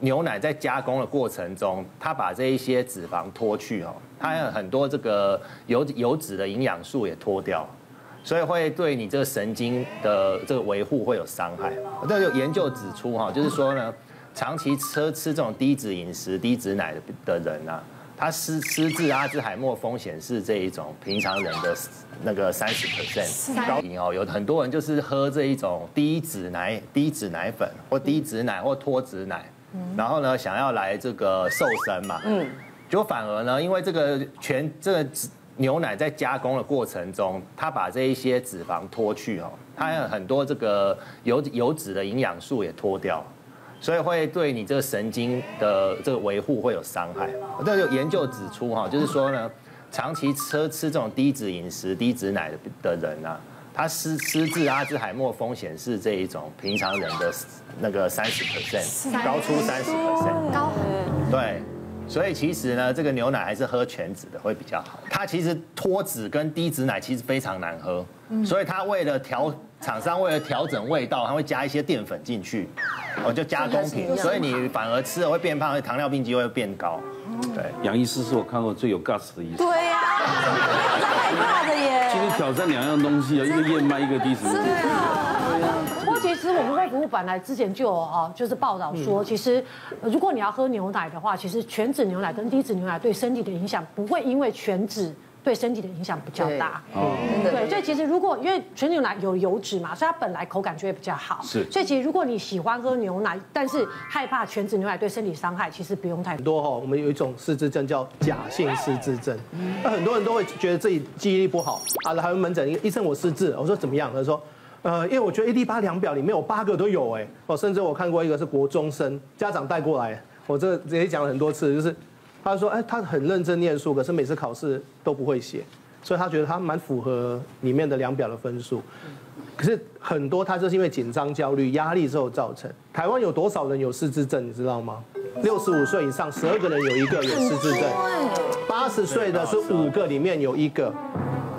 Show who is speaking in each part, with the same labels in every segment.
Speaker 1: 牛奶在加工的过程中，它把这一些脂肪脱去哦，它有很多这个油油脂的营养素也脱掉，所以会对你这个神经的这个维护会有伤害。这有研究指出哈，就是说呢，长期吃吃这种低脂饮食、低脂奶的的人啊，他失失智阿兹海默风险是这一种平常人的那个三十 percent 高哦。有很多人就是喝这一种低脂奶、低脂奶粉或低脂奶或脱脂奶。然后呢，想要来这个瘦身嘛，嗯，就反而呢，因为这个全这个牛奶在加工的过程中，它把这一些脂肪脱去哦，它有很多这个油油脂的营养素也脱掉，所以会对你这个神经的这个维护会有伤害。这有研究指出哈，就是说呢，长期吃吃这种低脂饮食、低脂奶的的人啊。他失失智阿兹海默风险是这一种平常人的那个三十 percent，高出三十 percent，高很对，所以其实呢，这个牛奶还是喝全脂的会比较好。它其实脱脂跟低脂奶其实非常难喝，所以它为了调厂商为了调整味道，它会加一些淀粉进去，哦，就加工品，所以你反而吃了会变胖，糖尿病机会会变高。对，
Speaker 2: 杨医师是我看过最有 guts 的医生。
Speaker 3: 对呀，没有在害怕的耶。
Speaker 2: 挑战两样东西啊，一个燕麦，一个低脂。是
Speaker 4: 啊。不过其实我们卫福部本来之前就有啊，就是报道说，其实如果你要喝牛奶的话，其实全脂牛奶跟低脂牛奶对身体的影响不会因为全脂。对身体的影响比较大，对，对，所以其实如果因为纯牛奶有油脂嘛，所以它本来口感就会比较好。是，所以其实如果你喜欢喝牛奶，但是害怕全脂牛奶对身体伤害，其实不用太多。
Speaker 5: 哈，我们有一种失智症叫假性失智症，那很多人都会觉得自己记忆力不好啊，来门诊医生我失智，我说怎么样？他说，呃，因为我觉得 A D 八量表里面有八个都有哎，哦，甚至我看过一个是国中生家长带过来，我这直接讲了很多次，就是。他说：“哎，他很认真念书，可是每次考试都不会写，所以他觉得他蛮符合里面的量表的分数。可是很多他就是因为紧张、焦虑、压力之后造成。台湾有多少人有失智症？你知道吗？六十五岁以上，十二个人有一个有失智症；八十岁的是五个里面有一个，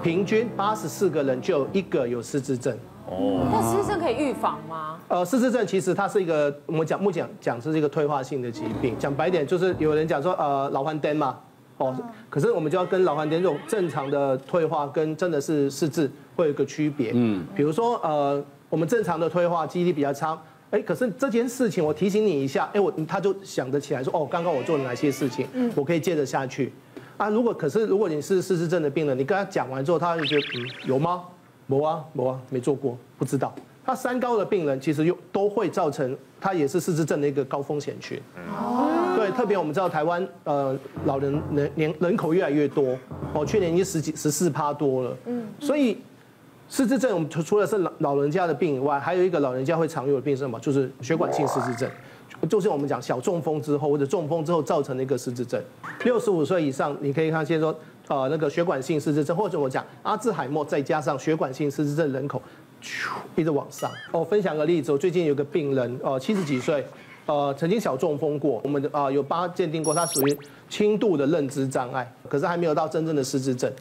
Speaker 5: 平均八十四个人就有一个有失智症。”
Speaker 3: 哦，那失智症可以预防吗？
Speaker 5: 呃，失智症其实它是一个，我们讲目前讲是一个退化性的疾病。讲白点就是有人讲说，呃，老花癫嘛，哦，可是我们就要跟老花癫这种正常的退化跟真的是失智会有一个区别。嗯，比如说呃，我们正常的退化记忆力比较差，哎，可是这件事情我提醒你一下，哎，我他就想得起来说，哦，刚刚我做了哪些事情，嗯，我可以接着下去。啊，如果可是如果你是失智症的病人，你跟他讲完之后，他就觉得，嗯，有吗？没啊，没啊，没做过，不知道。他三高的病人其实又都会造成，他也是失智症的一个高风险群。哦。对，特别我们知道台湾呃老人人年人口越来越多，哦，去年已经十几十四趴多了。嗯。所以失智症我们除除了是老老人家的病以外，还有一个老人家会常有的病是什么？就是血管性失智症，就是我们讲小中风之后或者中风之后造成的一个失智症。六十五岁以上，你可以看，先说。呃，那个血管性失智症，或者我讲阿兹海默，再加上血管性失智症人口，一直往上。哦，分享个例子，我最近有个病人，呃，七十几岁，呃，曾经小中风过，我们的啊、呃、有帮他鉴定过，他属于轻度的认知障碍，可是还没有到真正的失智症。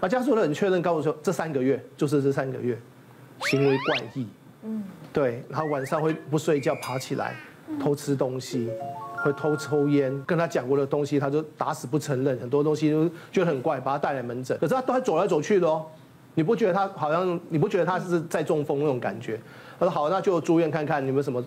Speaker 5: 啊，家属很确认告诉我说，这三个月就是这三个月，行为怪异，嗯，对，然后晚上会不睡觉爬起来偷吃东西。会偷抽烟，跟他讲过的东西，他就打死不承认。很多东西都觉得很怪，把他带来门诊。可是他都还走来走去的哦，你不觉得他好像？你不觉得他是在中风那种感觉？他说好，那就住院看看有没有什么，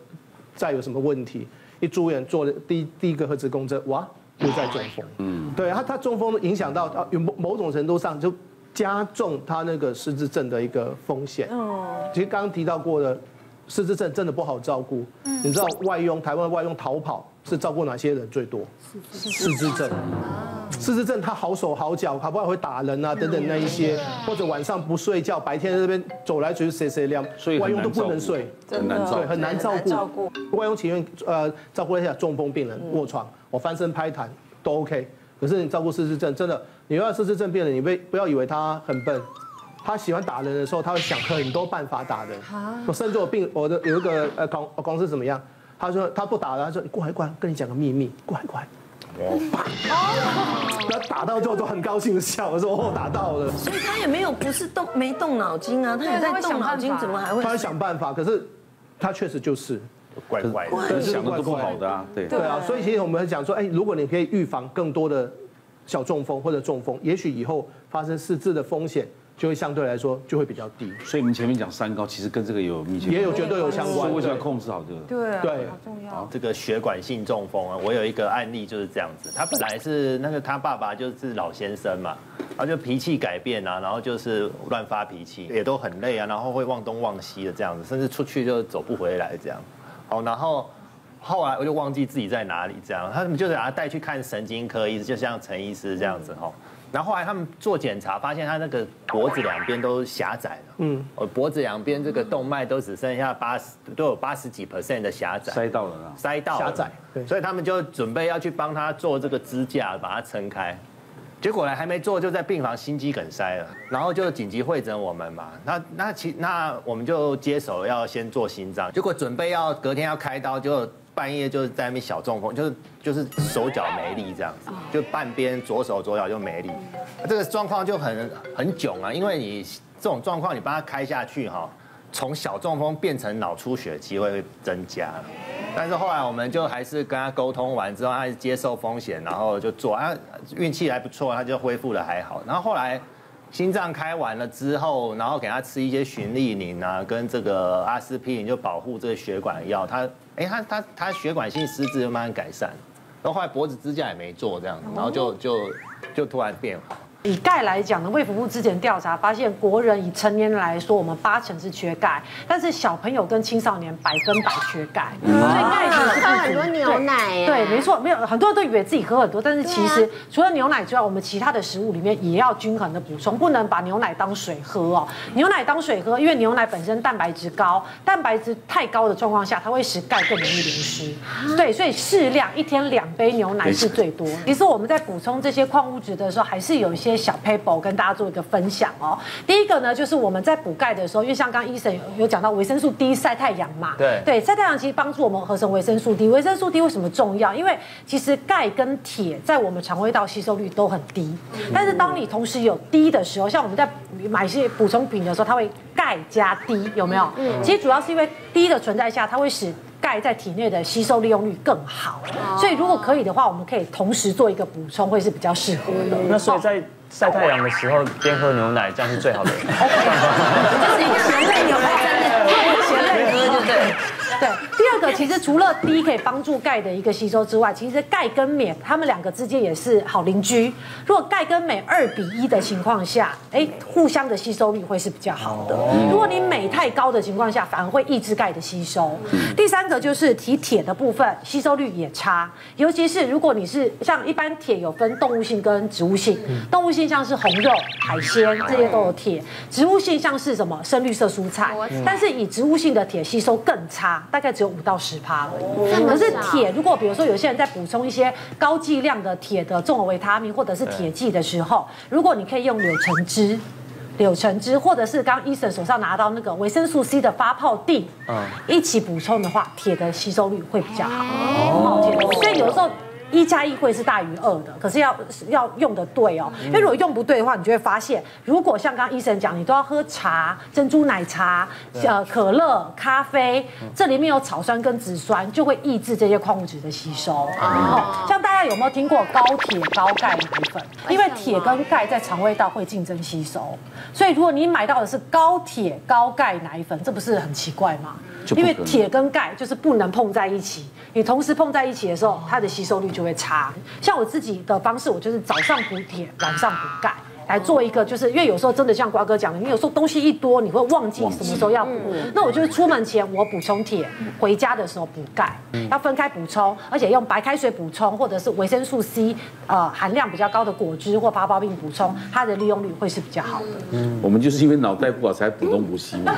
Speaker 5: 再有什么问题。一住院做了第一第一个核磁共振，哇，又在中风。嗯，对他，他中风影响到有某某种程度上就加重他那个失智症的一个风险。嗯，其实刚刚提到过的失智症真的不好照顾。嗯，你知道外佣台湾外佣逃跑。是照顾哪些人最多？失智症，失智症他好手好脚，他不然会打人啊等等那一些，或者晚上不睡觉，白天在这边走来走去，谁谁亮，外佣都不能睡，
Speaker 2: 很难照顾，
Speaker 5: 很难照顾。外佣情愿呃照顾一下中风病人卧床，我翻身拍痰都 OK。可是你照顾失智症，真的，你要失智症病人，你不不要以为他很笨，他喜欢打人的时候，他会想很多办法打人。我甚至我病我的有一个呃公公司怎么样？他说他不打了，他说你过来过来，跟你讲个秘密，过来过来。哦，他打到之后都很高兴的笑，我说哦打到了。
Speaker 3: 所以他也没有不是动没动脑筋啊，他也在动脑筋，怎么还会？
Speaker 5: 他会想办法，可是他确实就是，
Speaker 1: 怪怪的。
Speaker 2: 想的都不好的啊，对。
Speaker 5: 对啊，所以其实我们讲说，哎，如果你可以预防更多的小中风或者中风，也许以后发生失智的风险就会相对来说就会比较低。
Speaker 2: 所以您前面讲三高，其实跟这个有密切，
Speaker 5: 也有绝对有相关。
Speaker 2: 所以为什么要控制好这个？
Speaker 4: 对
Speaker 5: 对，
Speaker 4: 好重要。
Speaker 1: 好，这个血管性中风啊，我有一个案例就是这样子，他本来是那个他爸爸就是老先生嘛，他就脾气改变啊，然后就是乱发脾气，也都很累啊，然后会忘东忘西的这样子，甚至出去就走不回来这样。好，然后后来我就忘记自己在哪里这样，他们就把他带去看神经科医师，就像陈医师这样子哈。然后后来他们做检查，发现他那个脖子两边都狭窄了，嗯，我脖子两边这个动脉都只剩下八十，都有八十几 percent 的狭窄，
Speaker 2: 塞到了啊，
Speaker 1: 塞到了，狭窄，对，所以他们就准备要去帮他做这个支架，把它撑开。结果呢，还没做就在病房心肌梗塞了，然后就紧急会诊我们嘛，那那其那我们就接手要先做心脏，结果准备要隔天要开刀就。半夜就是在那边小中风，就是就是手脚没力这样子，就半边左手左脚就没力，这个状况就很很囧啊，因为你这种状况你帮他开下去哈，从小中风变成脑出血机会会增加，但是后来我们就还是跟他沟通完之后，他接受风险，然后就做啊，运气还不错，他就恢复了还好，然后后来。心脏开完了之后，然后给他吃一些循利宁啊，跟这个阿司匹林就保护这个血管药。他，哎，他他他血管性失智就慢慢改善，然后后来脖子支架也没做这样，然后就就就突然变好。
Speaker 4: 以钙来讲呢，卫福部之前调查发现，国人以成年人来说，我们八成是缺钙，但是小朋友跟青少年百分百缺钙，所以钙是
Speaker 3: 喝很多牛奶。
Speaker 4: 对，没错，没有很多人都以为自己喝很多，但是其实除了牛奶之外，我们其他的食物里面也要均衡的补充，不能把牛奶当水喝哦。牛奶当水喝，因为牛奶本身蛋白质高，蛋白质太高的状况下，它会使钙更容易流失。对，所以适量，一天两杯牛奶是最多。其实我们在补充这些矿物质的时候，还是有一些。些小 paper 跟大家做一个分享哦。第一个呢，就是我们在补钙的时候，因为像刚刚医生有讲到维生素 D 晒太阳嘛，
Speaker 1: 对
Speaker 4: 对，晒太阳其实帮助我们合成维生素 D。维生素 D 为什么重要？因为其实钙跟铁在我们肠胃道吸收率都很低，但是当你同时有 D 的时候，像我们在买一些补充品的时候，它会钙加低有没有？嗯，其实主要是因为低的存在下，它会使钙在体内的吸收利用率更好。所以如果可以的话，我们可以同时做一个补充，会是比较适合的。
Speaker 6: 那所以在晒太阳的时候边喝牛奶，这样是最好的。就是
Speaker 3: 一个咸类牛奶，咸类喝就
Speaker 4: 对。对，个其实除了低可以帮助钙的一个吸收之外，其实钙跟镁它们两个之间也是好邻居。如果钙跟镁二比一的情况下，哎，互相的吸收率会是比较好的。如果你镁太高的情况下，反而会抑制钙的吸收。第三个就是提铁的部分，吸收率也差。尤其是如果你是像一般铁有分动物性跟植物性，动物性像是红肉、海鲜这些都有铁，植物性像是什么深绿色蔬菜，但是以植物性的铁吸收更差。大概只有五到十趴而已。可是铁，如果比如说有些人在补充一些高剂量的铁的综合维他命或者是铁剂的时候，如果你可以用柳橙汁、柳橙汁，或者是刚刚医生手上拿到那个维生素 C 的发泡锭，嗯，一起补充的话，铁的吸收率会比较好。哦，所以有时候。一加一会是大于二的，可是要要用的对哦，因为如果用不对的话，你就会发现，如果像刚刚医生讲，你都要喝茶、珍珠奶茶、呃可乐、咖啡，这里面有草酸跟植酸，就会抑制这些矿物质的吸收。哦，像大家有没有听过高铁高钙奶粉？因为铁跟钙在肠胃道会竞争吸收，所以如果你买到的是高铁高钙奶粉，这不是很奇怪吗？因为铁跟钙就是不能碰在一起，你同时碰在一起的时候，它的吸收率就会差。像我自己的方式，我就是早上补铁，晚上补钙。来做一个，就是因为有时候真的像瓜哥讲的，你有时候东西一多，你会忘记什么时候要补。那我就是出门前我补充铁，回家的时候补钙，要分开补充，而且用白开水补充，或者是维生素 C 呃含量比较高的果汁或发泡錠补充，它的利用率会是比较好的。
Speaker 2: 嗯，我们就是因为脑袋不好才补东补西嘛。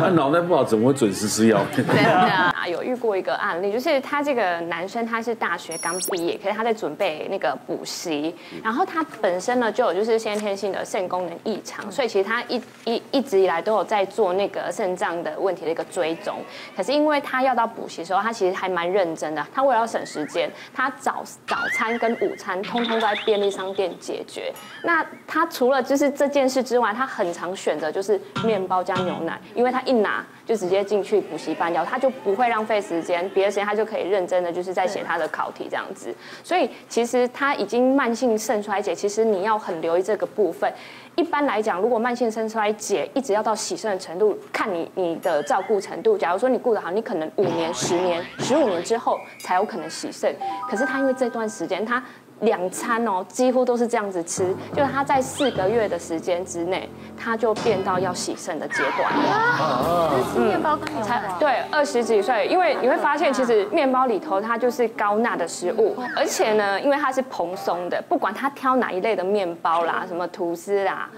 Speaker 2: 那 脑袋不好怎么会准时吃药？
Speaker 7: 真的有遇过一个案例，就是他这个男生他是大学刚毕业，可是他在准备那个补习，然后他本身呢就有就是先。天性的肾功能异常，所以其实他一一一直以来都有在做那个肾脏的问题的一个追踪。可是因为他要到补习的时候，他其实还蛮认真的。他为了要省时间，他早早餐跟午餐通通在便利商店解决。那他除了就是这件事之外，他很常选择就是面包加牛奶，因为他一拿。就直接进去补习班教，他就不会浪费时间，别的时间他就可以认真的就是在写他的考题这样子。所以其实他已经慢性肾衰竭，其实你要很留意这个部分。一般来讲，如果慢性肾衰竭一直要到洗肾的程度，看你你的照顾程度。假如说你顾得好，你可能五年、十年、十五年之后才有可能洗肾。可是他因为这段时间他。两餐哦，几乎都是这样子吃，就是他在四个月的时间之内，他就变到要洗肾的阶段。
Speaker 3: 啊，吃面包跟牛奶。
Speaker 7: 对，二十几岁，因为你会发现，其实面包里头它就是高钠的食物，而且呢，因为它是蓬松的，不管他挑哪一类的面包啦，什么吐司啦。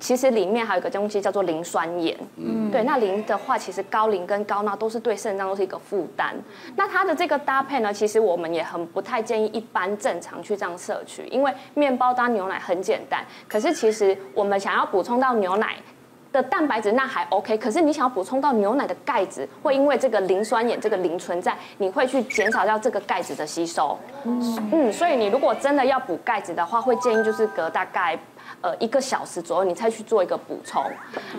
Speaker 7: 其实里面还有一个东西叫做磷酸盐，嗯，对，那磷的话，其实高磷跟高钠都是对肾脏都是一个负担。那它的这个搭配呢，其实我们也很不太建议一般正常去这样摄取，因为面包搭牛奶很简单，可是其实我们想要补充到牛奶的蛋白质那还 OK，可是你想要补充到牛奶的钙质，会因为这个磷酸盐这个磷存在，你会去减少掉这个钙质的吸收。嗯嗯，所以你如果真的要补钙质的话，会建议就是隔大概。呃，一个小时左右，你再去做一个补充。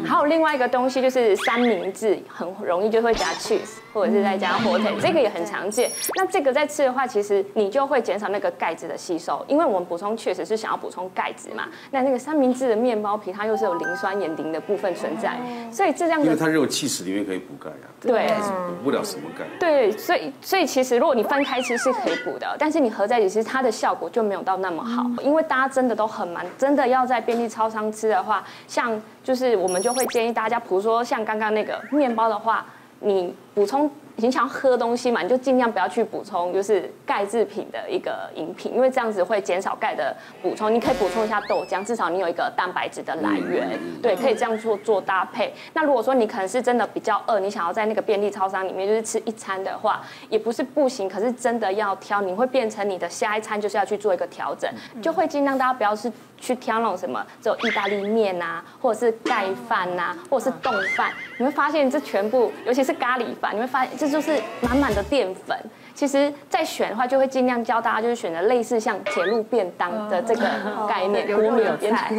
Speaker 7: 还有另外一个东西就是三明治，很容易就会加 cheese，或者是再加火腿，这个也很常见。那这个在吃的话，其实你就会减少那个钙质的吸收，因为我们补充确实是想要补充钙质嘛。那那个三明治的面包皮，它又是有磷酸盐磷的部分存在，所以这样的。
Speaker 2: 因为它肉 cheese 里面可以补钙啊。
Speaker 7: 对。
Speaker 2: 补不了什么钙。
Speaker 7: 对，所以所以其实如果你分开吃是可以补的，但是你合在一起吃，它的效果就没有到那么好，因为大家真的都很忙，真的要。在便利超商吃的话，像就是我们就会建议大家，比如说像刚刚那个面包的话，你补充。经常喝东西嘛，你就尽量不要去补充，就是钙制品的一个饮品，因为这样子会减少钙的补充。你可以补充一下豆浆，至少你有一个蛋白质的来源，对，可以这样做做搭配。那如果说你可能是真的比较饿，你想要在那个便利超商里面就是吃一餐的话，也不是不行，可是真的要挑，你会变成你的下一餐就是要去做一个调整，就会尽量大家不要是去挑那种什么只有意大利面呐，或者是盖饭呐，或者是冻饭，你会发现这全部，尤其是咖喱饭，你会发现这。就是满满的淀粉。其实，在选的话，就会尽量教大家，就是选择类似像铁路便当的这个概念，有米有菜。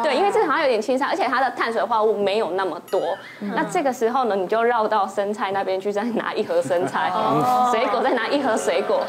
Speaker 7: 对，因为这好像有点清淡，而且它的碳水化合物没有那么多。那这个时候呢，你就绕到生菜那边去，再拿一盒生菜，水果再拿一盒水果。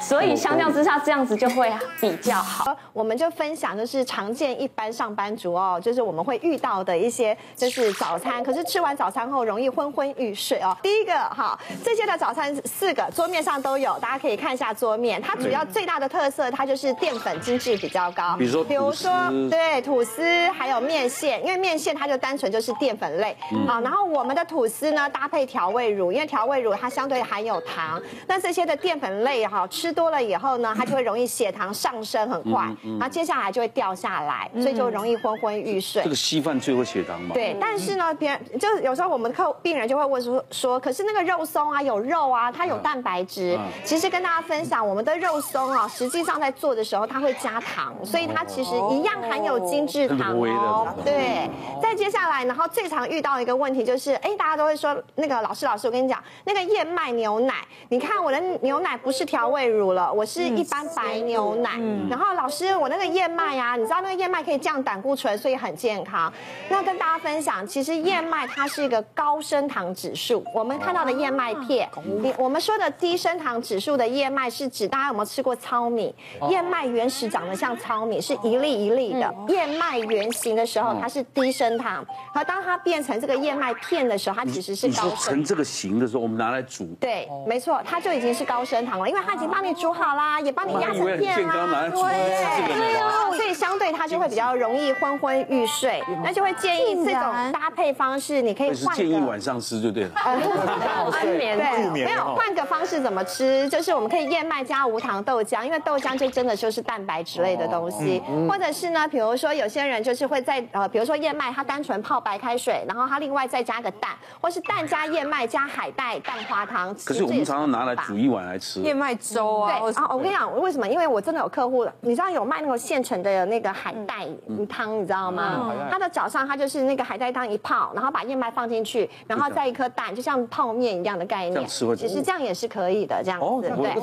Speaker 7: 所以相较之下，这样子就会比较好。
Speaker 8: 我们就分享，就是常见一般上班族哦，就是我们会遇到的一些，就是早餐，可是吃完早餐后容易昏昏欲睡哦。第一个哈，这些的早餐四个桌面上。都有，大家可以看一下桌面。它主要最大的特色，它就是淀粉精致比较高。比如说，比如说，对，吐司还有面线，因为面线它就单纯就是淀粉类。好，然后我们的吐司呢，搭配调味乳，因为调味乳它相对含有糖。那这些的淀粉类哈，吃多了以后呢，它就会容易血糖上升很快，然后接下来就会掉下来，所以就容易昏昏欲睡。
Speaker 2: 这个稀饭最会血糖吗？
Speaker 8: 对，但是呢，别人就是有时候我们客病人就会问说说，可是那个肉松啊，有肉啊，它有蛋白质。其实跟大家分享，我们的肉松啊，实际上在做的时候，它会加糖，所以它其实一样含有精制糖哦。对，再接下来，然后最常遇到一个问题就是，哎，大家都会说，那个老师，老师，我跟你讲，那个燕麦牛奶，你看我的牛奶不是调味乳了，我是一般白牛奶。然后老师，我那个燕麦啊，你知道那个燕麦可以降胆固醇，所以很健康。那跟大家分享，其实燕麦它是一个高升糖指数，我们看到的燕麦片，我们说的低升糖。指数的燕麦是指大家有没有吃过糙米？燕麦原始长得像糙米，是一粒一粒的。燕麦原型的时候，它是低升糖，而当它变成这个燕麦片的时候，它其实是高升。
Speaker 2: 成这个形的时候，我们拿来煮。
Speaker 8: 对，没错，它就已经是高升糖了，因为它已经帮你煮好啦，也帮你压成片啦。对，对哦，所以相对它就会比较容易昏昏欲睡，那就会建议这种搭配方式，你可以换。
Speaker 2: 建议晚上吃就对了。
Speaker 8: 安眠，对，没有换个方式怎么吃？就是我们可以燕麦加无糖豆浆，因为豆浆就真的就是蛋白质类的东西，或者是呢，比如说有些人就是会在呃，比如说燕麦它单纯泡白开水，然后它另外再加个蛋，或是蛋加燕麦加海带蛋花汤。
Speaker 2: 可是我们常常拿来煮一碗来吃。
Speaker 3: 燕麦粥肉啊。
Speaker 8: 对啊，我跟你讲，为什么？因为我真的有客户，你知道有卖那种现成的那个海带汤，你知道吗？他的早上他就是那个海带汤一泡，然后把燕麦放进去，然后再一颗蛋，就像泡面一样的概念。其实这样也是可以的，这样子对。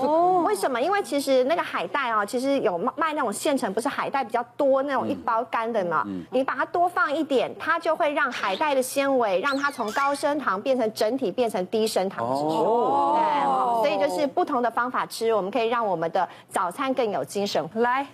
Speaker 8: 为什么？因为其实那个海带啊，其实有卖那种现成，不是海带比较多那种一包干的嘛？你把它多放一点，它就会让海带的纤维让它从高升糖变成整体变成低升糖脂。哦，对，所以就是不同的方法吃，我们可以让我们的早餐更有精神。
Speaker 3: 来。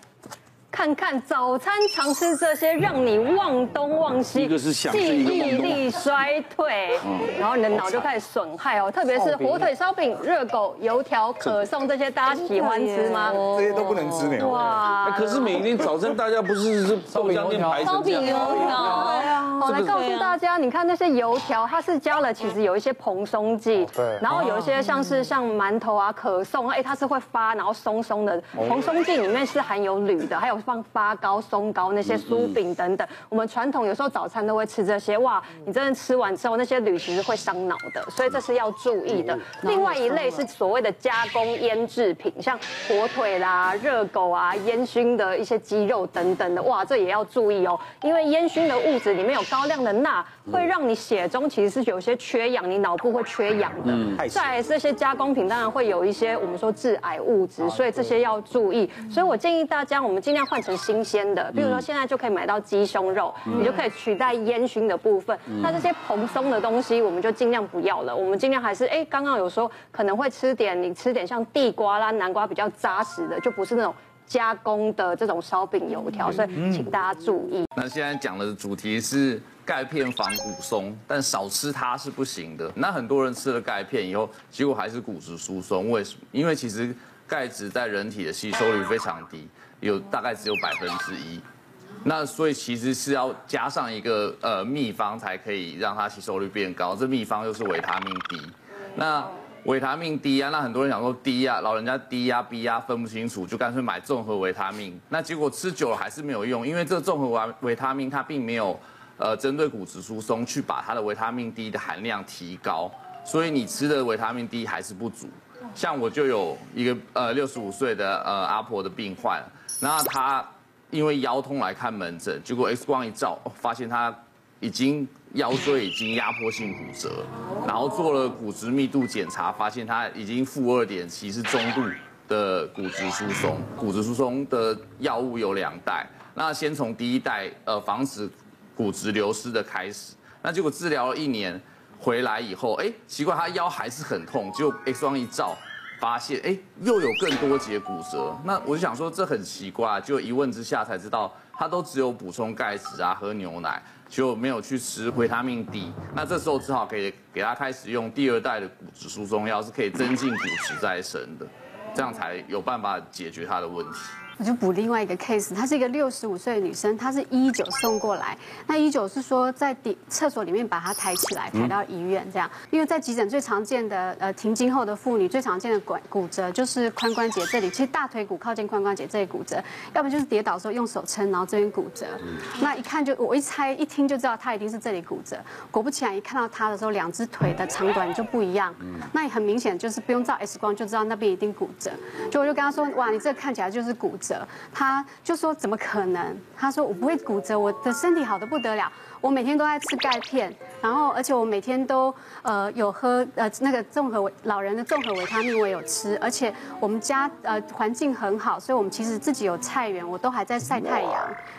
Speaker 3: 看看早餐常吃这些，让你忘东忘西，记忆力衰退，然后你的脑就开始损害哦。特别是火腿烧饼、热狗、油条、可颂这些，大家喜欢吃吗？
Speaker 9: 这些都不能吃呢。哇！
Speaker 2: 可是每天早晨大家不是是豆浆店排成这样？
Speaker 3: 油条。对啊。好，来告诉大家，你看那些油条，它是加了其实有一些蓬松剂，对。然后有一些像是像馒头啊、可颂，哎，它是会发然后松松的，蓬松剂里面是含有铝的，还有。放发糕、松糕那些酥饼等等，我们传统有时候早餐都会吃这些。哇，你真的吃完之后，那些铝其实会伤脑的，所以这是要注意的。另外一类是所谓的加工腌制品，像火腿啦、热狗啊、烟熏的一些鸡肉等等的，哇，这也要注意哦，因为烟熏的物质里面有高量的钠，会让你血中其实是有些缺氧，你脑部会缺氧的。在这些加工品当然会有一些我们说致癌物质，所以这些要注意。所以我建议大家，我们尽量换成新鲜的，比如说现在就可以买到鸡胸肉，你就可以取代烟熏的部分。那这些蓬松的东西，我们就尽量不要了。我们尽量还是，哎，刚刚有说可能会吃点，你吃点像地瓜啦、南瓜比较扎实的，就不是那种加工的这种烧饼油条。所以请大家注意。
Speaker 10: 那现在讲的主题是钙片防骨松，但少吃它是不行的。那很多人吃了钙片以后，结果还是骨质疏松，为什么？因为其实钙质在人体的吸收率非常低。有大概只有百分之一，那所以其实是要加上一个呃秘方才可以让它吸收率变高。这秘方就是维他命 D。那维他命 D 啊，那很多人想说 D 啊，老人家 D 啊 B 啊分不清楚，就干脆买综合维他命。那结果吃久了还是没有用，因为这综合维维他命它并没有呃针对骨质疏松去把它的维他命 D 的含量提高，所以你吃的维他命 D 还是不足。像我就有一个呃六十五岁的呃阿婆的病患。那他因为腰痛来看门诊，结果 X 光一照，发现他已经腰椎已经压迫性骨折，然后做了骨质密度检查，发现他已经负二点七，是中度的骨质疏松。骨质疏松的药物有两代，那先从第一代呃防止骨质流失的开始，那结果治疗了一年回来以后，哎，奇怪他腰还是很痛，结果 X 光一照。发现哎，又有更多节骨折，那我就想说这很奇怪，就一问之下才知道，他都只有补充钙质啊，喝牛奶，就没有去吃维他命 D。那这时候只好给给他开始用第二代的骨质疏松药，是可以增进骨质再生的，这样才有办法解决他的问题。
Speaker 11: 我就补另外一个 case，她是一个六十五岁的女生，她是一九送过来。那一九是说在底厕所里面把她抬起来，抬到医院这样。因为在急诊最常见的呃停经后的妇女最常见的骨骨折就是髋关节这里，其实大腿骨靠近髋关节这里骨折，要不就是跌倒的时候用手撑，然后这边骨折。那一看就我一猜一听就知道她一定是这里骨折。果不其然，一看到她的时候，两只腿的长短就不一样。那也很明显就是不用照 X 光就知道那边一定骨折。就我就跟她说，哇，你这看起来就是骨折。他就说：“怎么可能？”他说：“我不会骨折，我的身体好得不得了。”我每天都在吃钙片，然后而且我每天都呃有喝呃那个综合老人的综合维他命我也有吃，而且我们家呃环境很好，所以我们其实自己有菜园，我都还在晒太阳。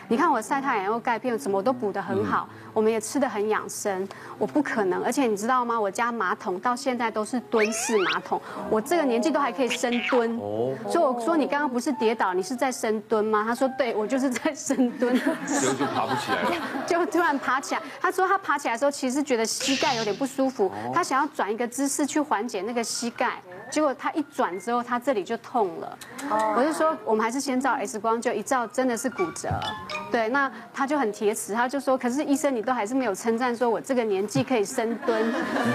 Speaker 11: 你看我晒太阳又钙片，什么我都补得很好，我们也吃得很养生。我不可能，而且你知道吗？我家马桶到现在都是蹲式马桶，我这个年纪都还可以深蹲。哦。所以我说你刚刚不是跌倒，你是在深蹲吗？他说对，我就是在深蹲。
Speaker 2: 结果就爬不起来了。
Speaker 11: 就突然爬。爬起来，他说他爬起来的时候，其实觉得膝盖有点不舒服，他想要转一个姿势去缓解那个膝盖，结果他一转之后，他这里就痛了。我就说，我们还是先照 X 光，就一照真的是骨折。对，那他就很铁齿，他就说，可是医生你都还是没有称赞说我这个年纪可以深蹲。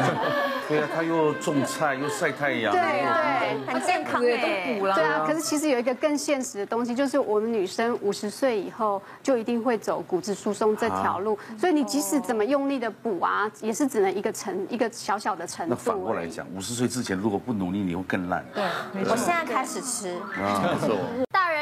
Speaker 2: 对啊，他又种菜又晒太阳，
Speaker 8: 对对，很健康
Speaker 11: 哎都补了。对啊，可是其实有一个更现实的东西，就是我们女生五十岁以后就一定会走骨质疏松这条路，所以你即使怎么用力的补啊，也是只能一个程一个小小的程度。
Speaker 2: 那反过来讲，五十岁之前如果不努力，你会更烂。
Speaker 8: 对，我现在开始吃。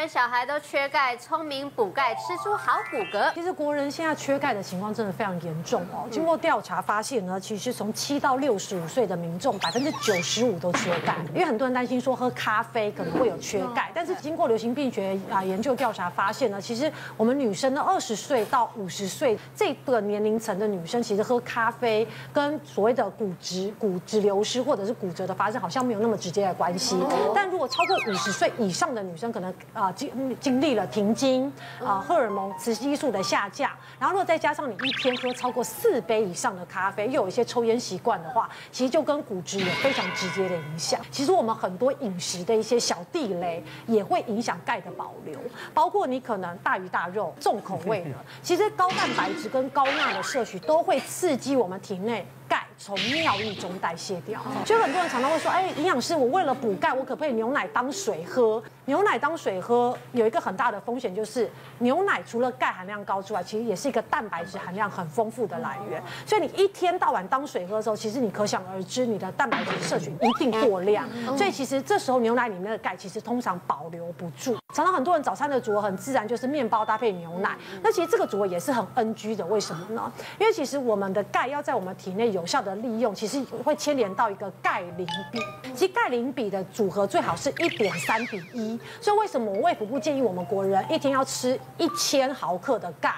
Speaker 12: 小孩都缺钙，聪明补钙，吃出好骨骼。
Speaker 4: 其实国人现在缺钙的情况真的非常严重哦。经过调查发现呢，其实从七到六十五岁的民众，百分之九十五都缺钙。因为很多人担心说喝咖啡可能会有缺钙，但是经过流行病学啊研究调查发现呢，其实我们女生的二十岁到五十岁这个年龄层的女生，其实喝咖啡跟所谓的骨质骨质流失或者是骨折的发生，好像没有那么直接的关系。但如果超过五十岁以上的女生，可能啊经经历了停经啊荷尔蒙雌激素的下降，然后如果再加上你一天喝超过四杯以上的咖啡，又有一些抽烟习惯的话，其实就跟骨质有非常直接的影响。其实我们很多饮食的一些小地雷也会影响钙的保留，包括你可能大鱼大肉、重口味的，其实高蛋白质跟高钠的摄取都会刺激我们体内。钙从尿液中代谢掉，所以很多人常常会说：“哎，营养师，我为了补钙，我可不可以牛奶当水喝？牛奶当水喝有一个很大的风险，就是牛奶除了钙含量高之外，其实也是一个蛋白质含量很丰富的来源。所以你一天到晚当水喝的时候，其实你可想而知，你的蛋白质摄取一定过量。所以其实这时候牛奶里面的钙其实通常保留不住。常常很多人早餐的组合很自然就是面包搭配牛奶，那其实这个组合也是很 NG 的。为什么呢？因为其实我们的钙要在我们体内有效的利用，其实会牵连到一个钙磷比。其实钙磷比的组合最好是一点三比一。所以为什么我卫福部建议我们国人一天要吃一千毫克的钙，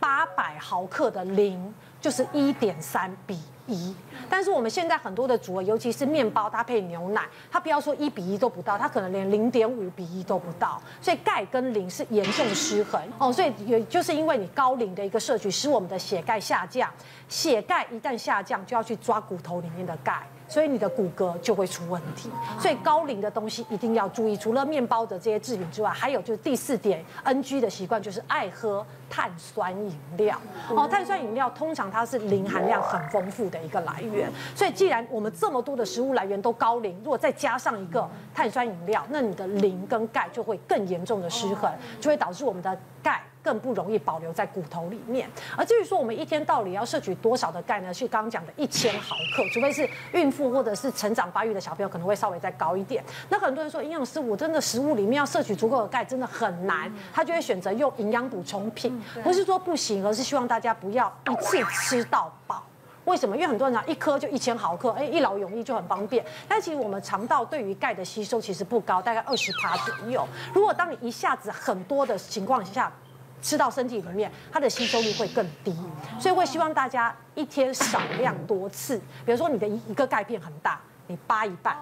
Speaker 4: 八百毫克的磷，就是一点三比一。但是我们现在很多的组合，尤其是面包搭配牛奶，它不要说一比一都不到，它可能连零点五比一都不到。所以钙跟磷是严重失衡哦。所以也就是因为你高磷的一个摄取，使我们的血钙下降。血钙一旦下降，就要去抓骨头里面的钙。所以你的骨骼就会出问题，所以高磷的东西一定要注意。除了面包的这些制品之外，还有就是第四点 NG 的习惯，就是爱喝碳酸饮料。哦，碳酸饮料通常它是磷含量很丰富的一个来源。所以既然我们这么多的食物来源都高磷，如果再加上一个碳酸饮料，那你的磷跟钙就会更严重的失衡，就会导致我们的钙。更不容易保留在骨头里面。而至于说我们一天到底要摄取多少的钙呢？是刚刚讲的一千毫克，除非是孕妇或者是成长发育的小朋友，可能会稍微再高一点。那很多人说，营养师，我真的食物里面要摄取足够的钙真的很难，他就会选择用营养补充品。不是说不行，而是希望大家不要一次吃到饱。为什么？因为很多人讲一颗就一千毫克，哎，一劳永逸就很方便。但其实我们肠道对于钙的吸收其实不高，大概二十趴左右。如果当你一下子很多的情况下，吃到身体里面，它的吸收率会更低，所以会希望大家一天少量多次。比如说你的一一个钙片很大，你扒一半，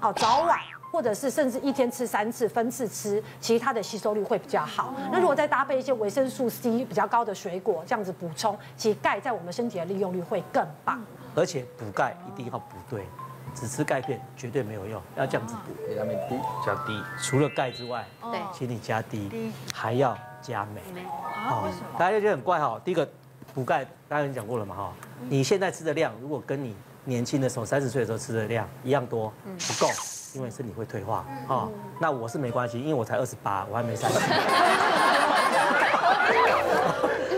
Speaker 4: 好，早晚或者是甚至一天吃三次，分次吃，其实它的吸收率会比较好。那如果再搭配一些维生素 C 比较高的水果，这样子补充，其实钙在我们身体的利用率会更棒。
Speaker 13: 而且补钙一定要补对，只吃钙片绝对没有用，要这样子补，给他加 D，除了钙之外，对，请你加 D，还要。加镁，哦，大家就觉得很怪哈。第一个补钙，大家已经讲过了嘛哈。你现在吃的量，如果跟你年轻的时候三十岁的时候吃的量一样多，不够，因为身体会退化哦。那我是没关系，因为我才二十八，我还没三十。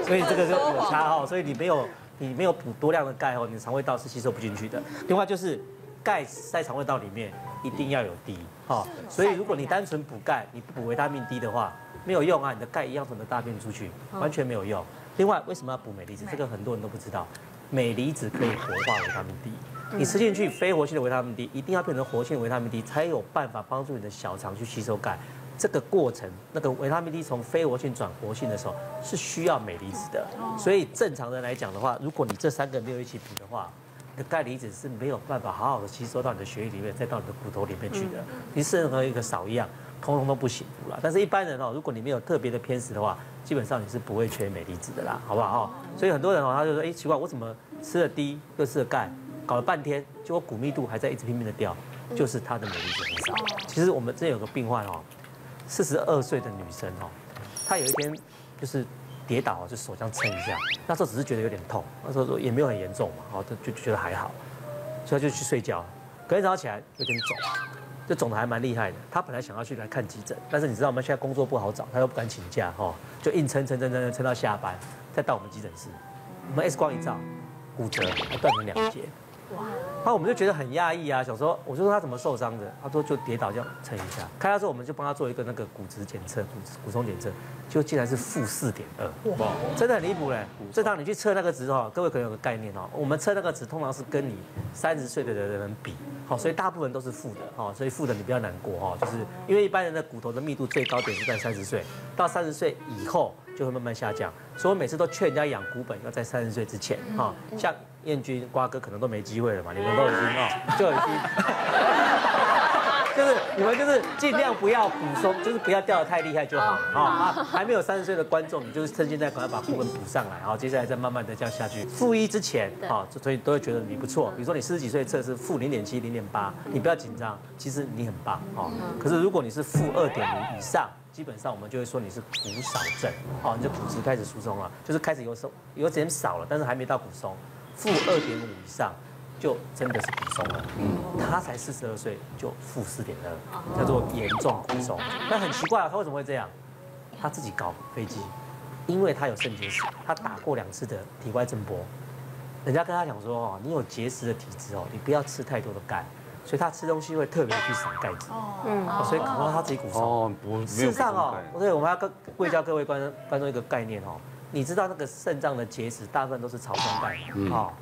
Speaker 13: 所以这个就有差哈。所以你没有你没有补多量的钙哦，你肠胃道是吸收不进去的。另外就是钙在肠胃道里面一定要有 D 哈。所以如果你单纯补钙，你不补维他命 D 的话。没有用啊，你的钙一样从你的大便出去，完全没有用。另外，为什么要补镁离子？这个很多人都不知道。镁离子可以活化维他命 D，你吃进去非活性的维他命 D，一定要变成活性的维他命 D，才有办法帮助你的小肠去吸收钙。这个过程，那个维他命 D 从非活性转活性的时候，是需要镁离子的。所以正常人来讲的话，如果你这三个没有一起补的话，你的钙离子是没有办法好好的吸收到你的血液里面，再到你的骨头里面去的。你是任何一个少一样。通通都不行了，但是一般人哦，如果你没有特别的偏食的话，基本上你是不会缺镁离子的啦，好不好？所以很多人哦，他就说，哎，奇怪，我怎么吃了 D 又吃了钙，搞了半天，结果骨密度还在一直拼命的掉，就是他的镁离子很少。其实我们这有个病患哦，四十二岁的女生哦，她有一天就是跌倒，就手这样撑一下，那时候只是觉得有点痛，那时候说也没有很严重嘛，哦，就就觉得还好。所以他就去睡觉。隔天早上起来有点肿，就肿得还蛮厉害的。他本来想要去来看急诊，但是你知道我们现在工作不好找，他又不敢请假哈，就硬撑撑撑撑撑到下班，再到我们急诊室，我们 X 光一照，骨折还断成两截。哇！那我们就觉得很压抑啊，想说，我就说他怎么受伤的？他说就跌倒这样撑一下，开刀之后我们就帮他做一个那个骨质检测，骨骨松检测，就竟然是负四点二，哇，真的很离谱嘞！正常你去测那个值哈，各位可能有个概念哦，我们测那个值通常是跟你三十岁的人比，好，所以大部分都是负的，哈，所以负的你不要难过哈，就是因为一般人的骨头的密度最高点是在三十岁，到三十岁以后就会慢慢下降，所以我每次都劝人家养骨本要在三十岁之前，哈，像。燕君、瓜哥可能都没机会了嘛，你们都已经 哦，就已经，就是你们就是尽量不要补松，就是不要掉的太厉害就好啊。还没有三十岁的观众，你就是趁现在赶快把部分补上来，好，接下来再慢慢的这样下去。负一之前，啊，所以都会觉得你不错。比如说你四十几岁测试负零点七、零点八，你不要紧张，其实你很棒啊。可是如果你是负二点零以上，基本上我们就会说你是骨少症，好，你就骨质开始疏松了，就是开始有时候有点少了，但是还没到骨松。负二点五以上，就真的是骨松了。嗯，他才四十二岁就负四点二，叫做严重骨松。那很奇怪啊，他为什么会这样？他自己搞飞机，因为他有肾结石，他打过两次的体外震波。人家跟他讲说哦，你有结石的体质哦，你不要吃太多的钙，所以他吃东西会特别去少钙质。嗯，所以搞到他自己骨松。哦，不，事实上哦，对，我们要跟贵教各位观观众一个概念哦。你知道那个肾脏的结石大部分都是草酸钙，好，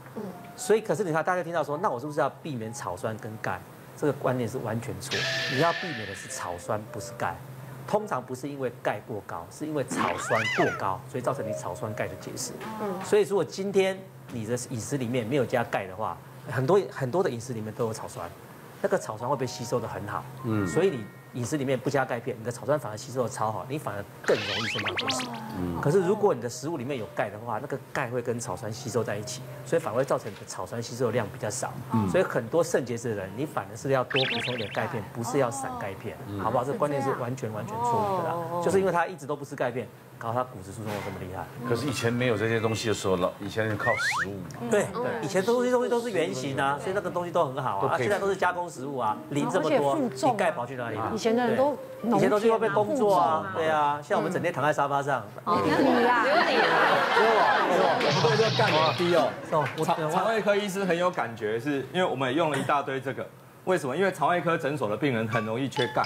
Speaker 13: 所以可是你看大家听到说，那我是不是要避免草酸跟钙？这个观念是完全错。你要避免的是草酸，不是钙。通常不是因为钙过高，是因为草酸过高，所以造成你草酸钙的结石。嗯，所以如果今天你的饮食里面没有加钙的话，很多很多的饮食里面都有草酸，那个草酸会被吸收的很好。嗯，所以你。饮食里面不加钙片，你的草酸反而吸收的超好，你反而更容易肾脏结石。嗯。可是如果你的食物里面有钙的话，那个钙会跟草酸吸收在一起，所以反而会造成你的草酸吸收的量比较少。嗯。所以很多肾结石的人，你反而是要多补充一点钙片，不是要散钙片，好不好？这个观念是完全完全错误的啦，就是因为他一直都不吃钙片。搞他骨质疏松有这么厉害？
Speaker 2: 可是以前没有这些东西的时候，老以前是靠食物嘛。
Speaker 13: 对对，以前东西东西都是原型啊，所以那个东西都很好啊。现在都是加工食物啊，磷这么多，你钙跑去哪里了？
Speaker 4: 以前的人都
Speaker 13: 以前都是会被工作啊，对啊，像我们整天躺在沙发上。
Speaker 4: 你啊，只有你啊，
Speaker 14: 只有我，只有我，对这个钙很低哦。肠肠胃科医师很有感觉，是因为我们也用了一大堆这个。为什么？因为肠胃科诊所的病人很容易缺钙，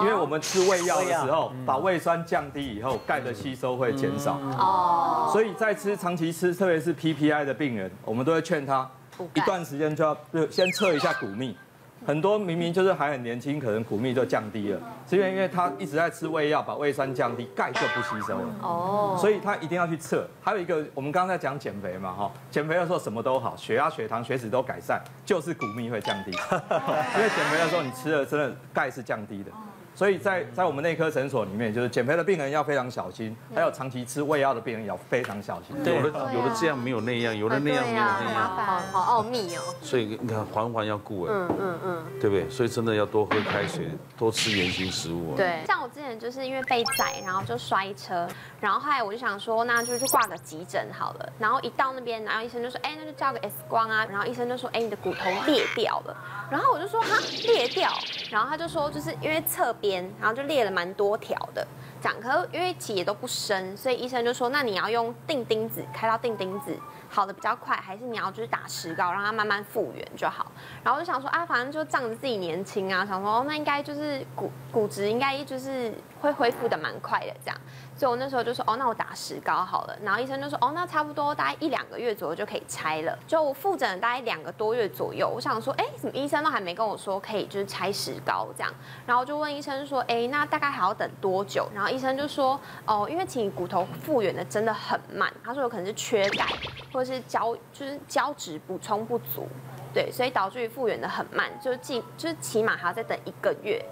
Speaker 14: 因为我们吃胃药的时候，把胃酸降低以后，钙的吸收会减少。哦，所以在吃长期吃，特别是 PPI 的病人，我们都会劝他一段时间就要先测一下骨密。很多明明就是还很年轻，可能骨密就降低了，是因为因为他一直在吃胃药，把胃酸降低，钙就不吸收了。哦，所以他一定要去测。还有一个，我们刚刚在讲减肥嘛，哈，减肥的时候什么都好，血压、血糖、血脂都改善，就是骨密会降低。因为减肥的时候你吃了真的钙是降低的。所以在在我们内科诊所里面，就是减肥的病人要非常小心，还有长期吃胃药的病人也要非常小心。
Speaker 2: 有的有的这样没有那样，有的那样没有那样，
Speaker 6: 好好奥秘哦。
Speaker 2: 所以你看环环要顾哎，嗯嗯嗯，对不对？所以真的要多喝开水，多吃原型食物。
Speaker 15: 对，像我之前就是因为被宰，然后就摔车，然后后来我就想说，那就去挂个急诊好了。然后一到那边，然后医生就说，哎，那就照个 X 光啊。然后医生就说，哎，你的骨头裂掉了。然后我就说，哈，裂掉。然后他就说，就是因为侧。然后就裂了蛮多条的，这样，可因为其实也都不深，所以医生就说，那你要用钉钉子开到钉钉子，好的比较快，还是你要就是打石膏让它慢慢复原就好。然后我就想说，啊，反正就仗着自己年轻啊，想说，那应该就是骨骨质应该就是会恢复的蛮快的这样。所以我那时候就说，哦，那我打石膏好了。然后医生就说，哦，那差不多大概一两个月左右就可以拆了。就我复诊了大概两个多月左右，我想说，哎，怎么医生都还没跟我说可以就是拆石膏这样？然后就问医生说，哎，那大概还要等多久？然后医生就说，哦，因为其实骨头复原的真的很慢。他说有可能是缺钙，或者是胶就是胶质补充不足，对，所以导致于复原的很慢，就是进就是起码还要再等一个月。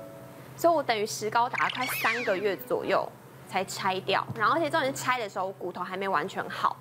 Speaker 15: 所以我等于石膏打了快三个月左右。才拆掉，然后而且重点拆的时候骨头还没完全好，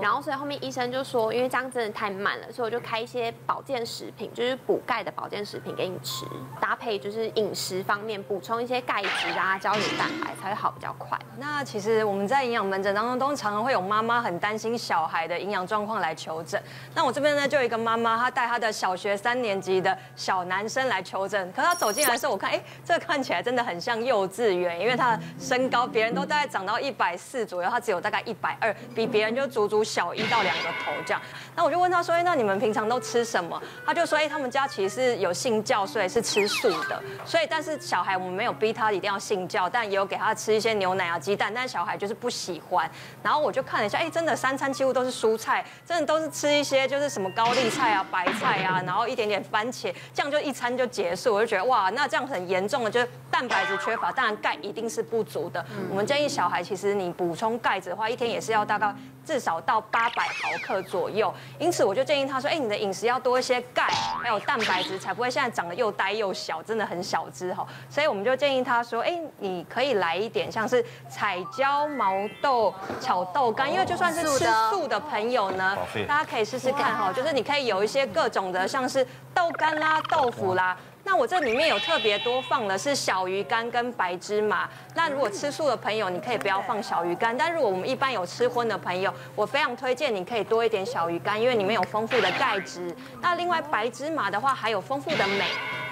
Speaker 15: 然后所以后面医生就说，因为这样真的太慢了，所以我就开一些保健食品，就是补钙的保健食品给你吃，搭配就是饮食方面补充一些钙质啊、胶原蛋白才会好比较快。
Speaker 3: 那其实我们在营养门诊当中，都常常会有妈妈很担心小孩的营养状况来求诊。那我这边呢，就有一个妈妈，她带她的小学三年级的小男生来求诊，可她走进来的时候，我看，哎，这看起来真的很像幼稚园，因为他的身高，别人都大概长到一百四左右，他只有大概一百二，比别人就足足小一到两个头这样。那我就问他说，哎，那你们平常都吃什么？他就说，哎，他们家其实是有信教，所以是吃素的。所以，但是小孩我们没有逼他一定要信教，但也有给他吃一些牛奶啊、鸡蛋，但是小孩就是不喜欢。然后我就看了一下，哎，真的三餐几乎都是蔬菜，真的都是吃一些就是什么高丽菜啊、白菜啊，然后一点点番茄，这样就一餐就结束。我就觉得哇，那这样很严重的就是蛋白质缺乏，当然钙一定是不足的。我们建议小孩，其实你补充钙质的话，一天也是要大概至少到八百毫克左右。因此，我就建议他说，哎，你的饮食要多一些钙，还有蛋白质，才不会现在长得又呆又小，真的很小只哈。所以我们就建议他说，哎，你可以来一点像是彩椒、毛豆、炒豆干，因为就算是吃素的朋友呢，大家可以试试看哈，就是你可以有一些各种的，像是豆干啦、豆腐啦。那我这里面有特别多放的是小鱼干跟白芝麻。那如果吃素的朋友，你可以不要放小鱼干。但如果我们一般有吃荤的朋友，我非常推荐你可以多一点小鱼干，因为里面有丰富的钙质。那另外白芝麻的话，还有丰富的镁。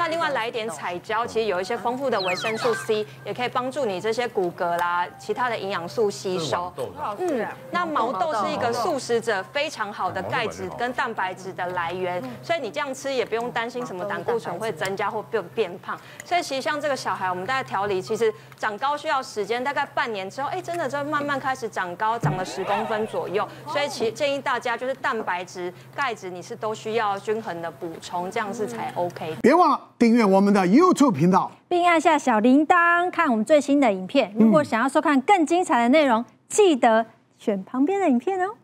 Speaker 3: 那另外来一点彩椒，其实有一些丰富的维生素 C，也可以帮助你这些骨骼啦、其他的营养素吸收。嗯，那毛豆是一个素食者非常好的钙质跟蛋白质的来源，所以你这样吃也不用担心什么胆固醇会增加或变变胖。所以其实像这个小孩，我们大概调理，其实长高需要时间，大概半年之后，哎，真的就慢慢开始长高，长了十公分左右。所以其实建议大家就是蛋白质、钙质，你是都需要均衡的补充，这样是才 OK。
Speaker 16: 别忘了。订阅我们的 YouTube 频道，
Speaker 17: 并按下小铃铛，看我们最新的影片。如果想要收看更精彩的内容，记得选旁边的影片哦。